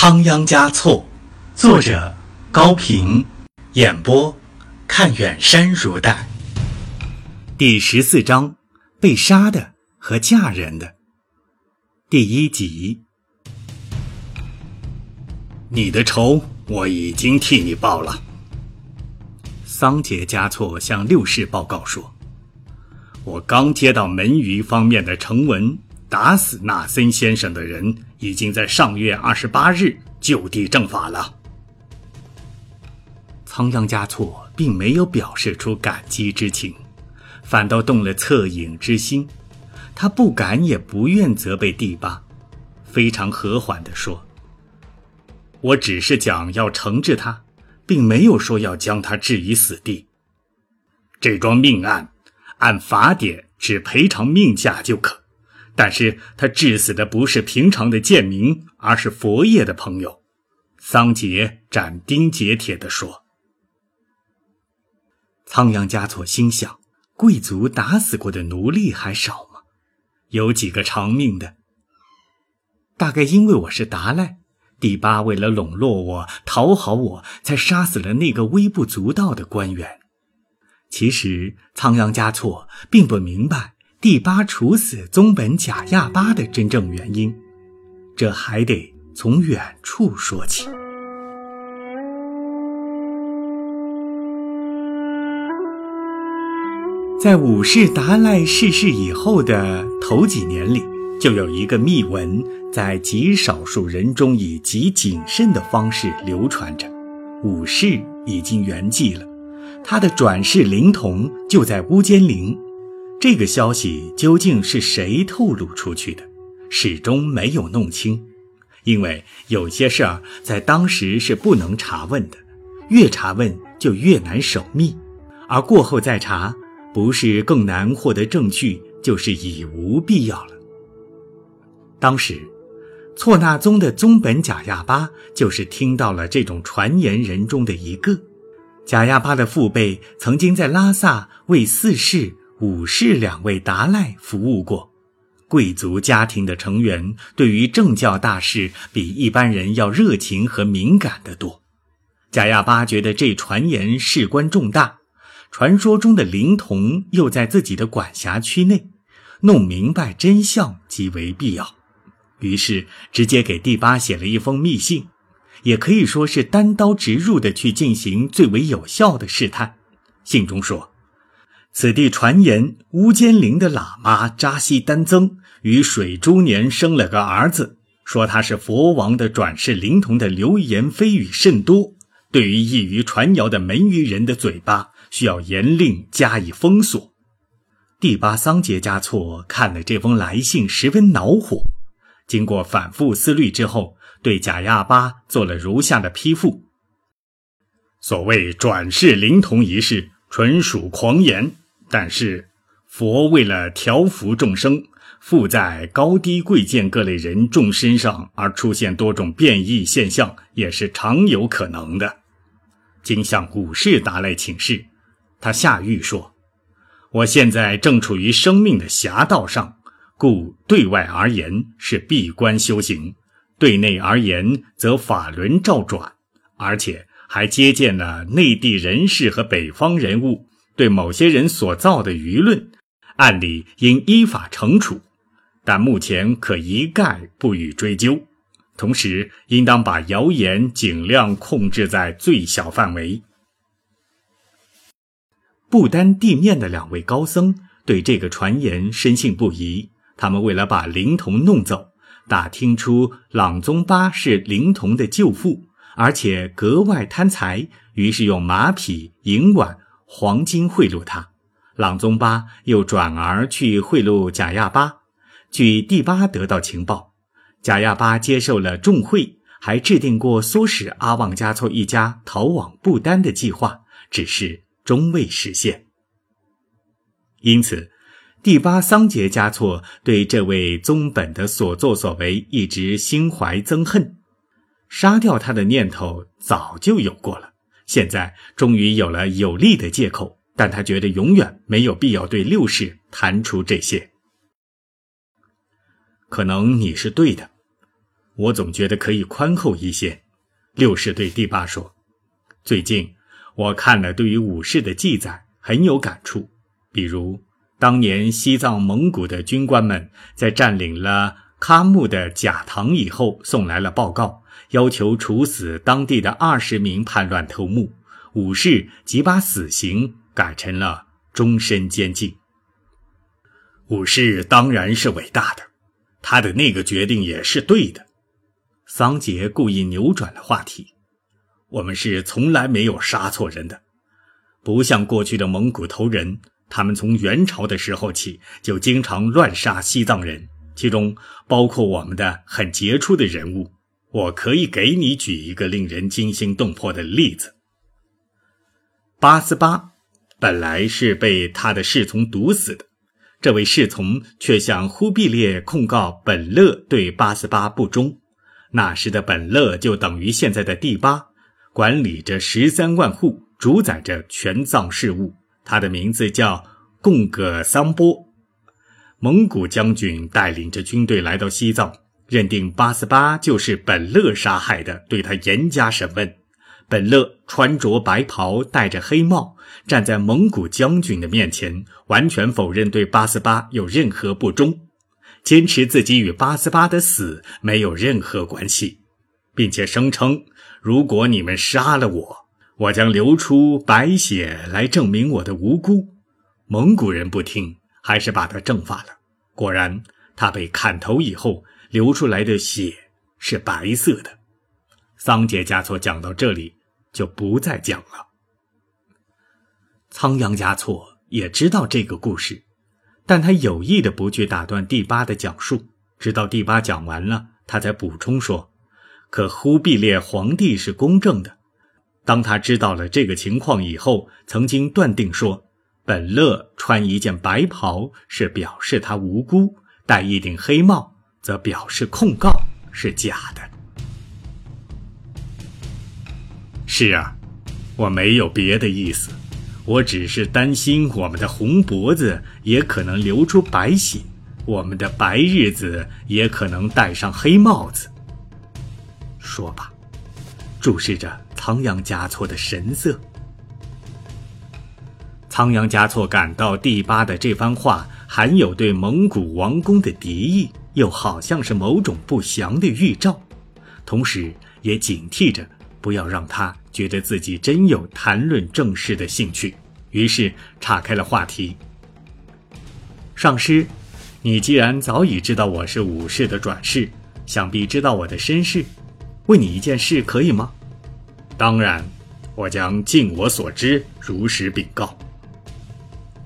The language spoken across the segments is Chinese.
仓央嘉措，作者高平，演播看远山如黛。第十四章：被杀的和嫁人的。第一集。你的仇我已经替你报了。桑杰嘉措向六世报告说：“我刚接到门隅方面的呈文。”打死纳森先生的人已经在上月二十八日就地正法了。仓央嘉措并没有表示出感激之情，反倒动了恻隐之心。他不敢也不愿责备第八，非常和缓地说：“我只是讲要惩治他，并没有说要将他置于死地。这桩命案，按法典只赔偿命价就可。”但是他致死的不是平常的贱民，而是佛爷的朋友。桑杰斩钉截铁地说。仓央嘉措心想：贵族打死过的奴隶还少吗？有几个偿命的？大概因为我是达赖，第八为了笼络我、讨好我，才杀死了那个微不足道的官员。其实仓央嘉措并不明白。第八处死宗本贾亚巴的真正原因，这还得从远处说起。在武士达赖逝世以后的头几年里，就有一个秘闻在极少数人中以极谨慎的方式流传着。武士已经圆寂了，他的转世灵童就在乌间陵。这个消息究竟是谁透露出去的，始终没有弄清，因为有些事儿在当时是不能查问的，越查问就越难守密，而过后再查，不是更难获得证据，就是已无必要了。当时，错那宗的宗本贾亚巴就是听到了这种传言人中的一个，贾亚巴的父辈曾经在拉萨为四世。武士两位达赖服务过，贵族家庭的成员对于政教大事比一般人要热情和敏感得多。贾亚巴觉得这传言事关重大，传说中的灵童又在自己的管辖区内，弄明白真相极为必要。于是直接给第八写了一封密信，也可以说是单刀直入的去进行最为有效的试探。信中说。此地传言，乌坚陵的喇嘛扎西丹增于水珠年生了个儿子，说他是佛王的转世灵童的流言蜚语甚多。对于易于传谣的门隅人的嘴巴，需要严令加以封锁。第八桑杰嘉措看了这封来信，十分恼火。经过反复思虑之后，对贾亚巴做了如下的批复：所谓转世灵童一事，纯属狂言。但是，佛为了调伏众生，附在高低贵贱各类人众身上，而出现多种变异现象，也是常有可能的。经向武士达赖请示，他下谕说：“我现在正处于生命的侠道上，故对外而言是闭关修行，对内而言则法轮照转，而且还接见了内地人士和北方人物。”对某些人所造的舆论，按理应依法惩处，但目前可一概不予追究。同时，应当把谣言尽量控制在最小范围。不丹地面的两位高僧对这个传言深信不疑，他们为了把灵童弄走，打听出朗宗巴是灵童的舅父，而且格外贪财，于是用马匹、银碗。黄金贿赂他，朗宗巴又转而去贿赂贾亚巴。据第八得到情报，贾亚巴接受了重贿，还制定过唆使阿旺加措一家逃往不丹的计划，只是终未实现。因此，第八桑杰嘉措对这位宗本的所作所为一直心怀憎恨，杀掉他的念头早就有过了。现在终于有了有力的借口，但他觉得永远没有必要对六世谈出这些。可能你是对的，我总觉得可以宽厚一些。六世对第八说：“最近我看了对于武士的记载，很有感触。比如当年西藏蒙古的军官们在占领了喀木的假堂以后，送来了报告，要求处死当地的二十名叛乱头目。武士即把死刑改成了终身监禁。武士当然是伟大的，他的那个决定也是对的。”桑杰故意扭转了话题：“我们是从来没有杀错人的，不像过去的蒙古头人，他们从元朝的时候起就经常乱杀西藏人，其中包括我们的很杰出的人物。我可以给你举一个令人惊心动魄的例子：八思巴本来是被他的侍从毒死的，这位侍从却向忽必烈控告本勒对八思巴不忠。”那时的本勒就等于现在的第八，管理着十三万户，主宰着全藏事务。他的名字叫贡葛桑波。蒙古将军带领着军队来到西藏，认定八思巴就是本勒杀害的，对他严加审问。本勒穿着白袍，戴着黑帽，站在蒙古将军的面前，完全否认对八思巴有任何不忠。坚持自己与八思巴的死没有任何关系，并且声称，如果你们杀了我，我将流出白血来证明我的无辜。蒙古人不听，还是把他正法了。果然，他被砍头以后流出来的血是白色的。桑杰嘉措讲到这里就不再讲了。仓央嘉措也知道这个故事。但他有意的不去打断第八的讲述，直到第八讲完了，他才补充说：“可忽必烈皇帝是公正的，当他知道了这个情况以后，曾经断定说，本勒穿一件白袍是表示他无辜，戴一顶黑帽则表示控告是假的。”是啊，我没有别的意思。我只是担心我们的红脖子也可能流出白血，我们的白日子也可能戴上黑帽子。说吧，注视着仓央嘉措的神色。仓央嘉措感到第八的这番话含有对蒙古王宫的敌意，又好像是某种不祥的预兆，同时也警惕着。不要让他觉得自己真有谈论正事的兴趣，于是岔开了话题。上师，你既然早已知道我是武士的转世，想必知道我的身世，问你一件事可以吗？当然，我将尽我所知，如实禀告。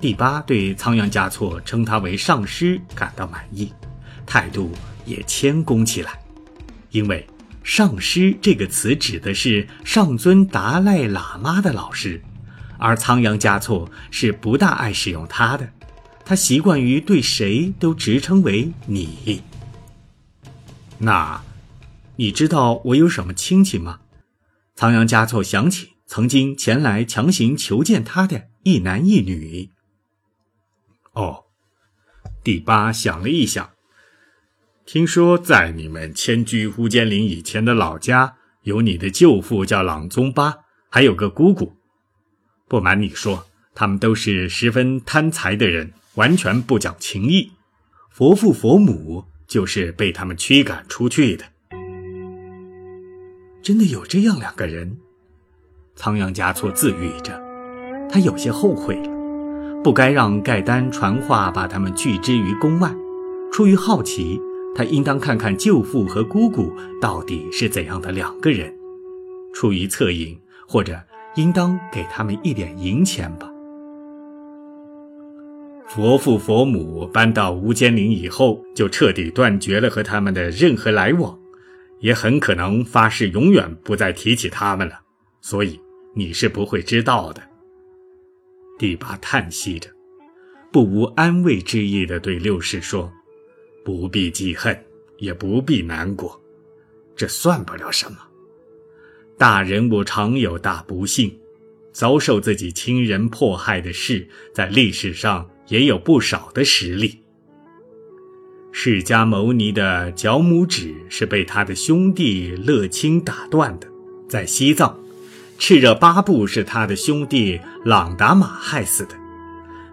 第八对仓央嘉措称他为上师感到满意，态度也谦恭起来，因为。上师这个词指的是上尊达赖喇嘛的老师，而仓央嘉措是不大爱使用他的，他习惯于对谁都直称为你。那，你知道我有什么亲戚吗？仓央嘉措想起曾经前来强行求见他的一男一女。哦，第八想了一想。听说在你们迁居乌坚林以前的老家，有你的舅父叫朗宗巴，还有个姑姑。不瞒你说，他们都是十分贪财的人，完全不讲情义。佛父佛母就是被他们驱赶出去的。真的有这样两个人？仓央嘉措自语着，他有些后悔了，不该让盖丹传话把他们拒之于宫外。出于好奇。他应当看看舅父和姑姑到底是怎样的两个人，出于恻隐，或者应当给他们一点银钱吧。佛父佛母搬到无间岭以后，就彻底断绝了和他们的任何来往，也很可能发誓永远不再提起他们了。所以你是不会知道的。第八叹息着，不无安慰之意地对六世说。不必记恨，也不必难过，这算不了什么。大人物常有大不幸，遭受自己亲人迫害的事，在历史上也有不少的实例。释迦牟尼的脚拇指是被他的兄弟乐清打断的，在西藏；赤热巴布是他的兄弟朗达玛害死的；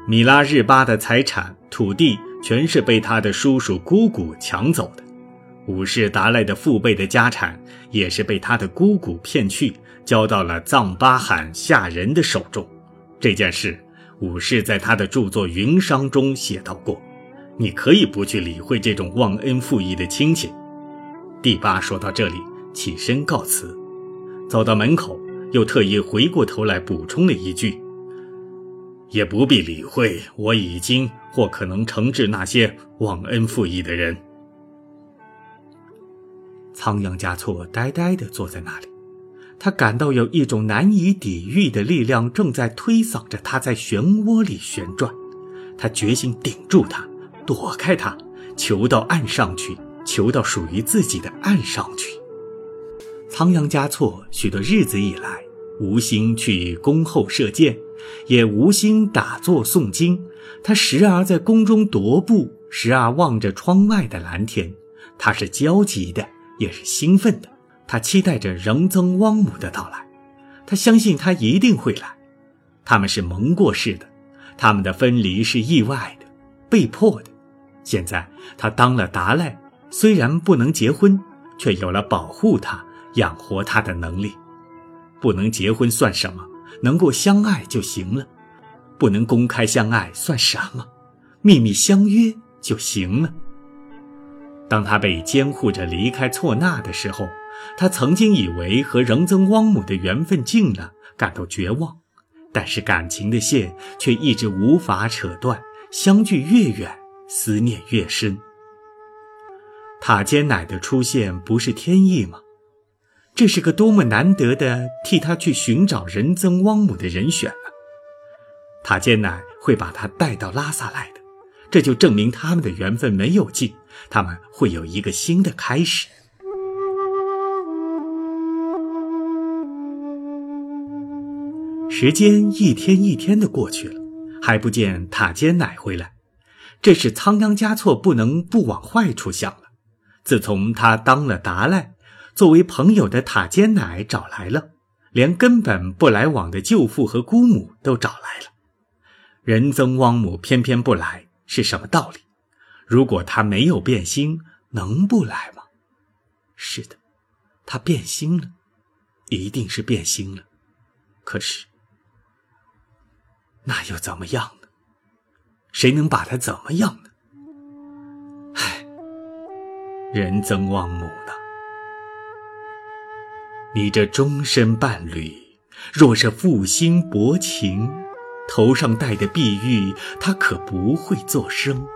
米拉日巴的财产、土地全是被他的叔叔姑姑抢走的；武士达赖的父辈的家产也是被他的姑姑骗去，交到了藏巴罕下人的手中。这件事，武士在他的著作《云商》中写到过。你可以不去理会这种忘恩负义的亲戚。第八说到这里，起身告辞，走到门口，又特意回过头来补充了一句：“也不必理会，我已经或可能惩治那些忘恩负义的人。”仓央嘉措呆呆地坐在那里，他感到有一种难以抵御的力量正在推搡着他在漩涡里旋转，他决心顶住它。躲开它，求到岸上去，求到属于自己的岸上去。仓央嘉措许多日子以来，无心去宫后射箭，也无心打坐诵经。他时而在宫中踱步，时而望着窗外的蓝天。他是焦急的，也是兴奋的。他期待着仁增汪姆的到来，他相信他一定会来。他们是蒙过世的，他们的分离是意外的，被迫的。现在他当了达赖，虽然不能结婚，却有了保护他、养活他的能力。不能结婚算什么？能够相爱就行了。不能公开相爱算什么？秘密相约就行了。当他被监护着离开错那的时候，他曾经以为和仁增汪姆的缘分尽了，感到绝望。但是感情的线却一直无法扯断，相距越远。思念越深。塔尖奶的出现不是天意吗？这是个多么难得的替他去寻找仁增汪姆的人选啊！塔尖奶会把他带到拉萨来的，这就证明他们的缘分没有尽，他们会有一个新的开始。时间一天一天的过去了，还不见塔尖奶回来。这是仓央嘉措不能不往坏处想了。自从他当了达赖，作为朋友的塔尖奶找来了，连根本不来往的舅父和姑母都找来了。仁增汪姆偏偏不来，是什么道理？如果他没有变心，能不来吗？是的，他变心了，一定是变心了。可是，那又怎么样呢？谁能把他怎么样呢？唉，仁增旺姆呢？你这终身伴侣，若是负心薄情，头上戴的碧玉，他可不会作声。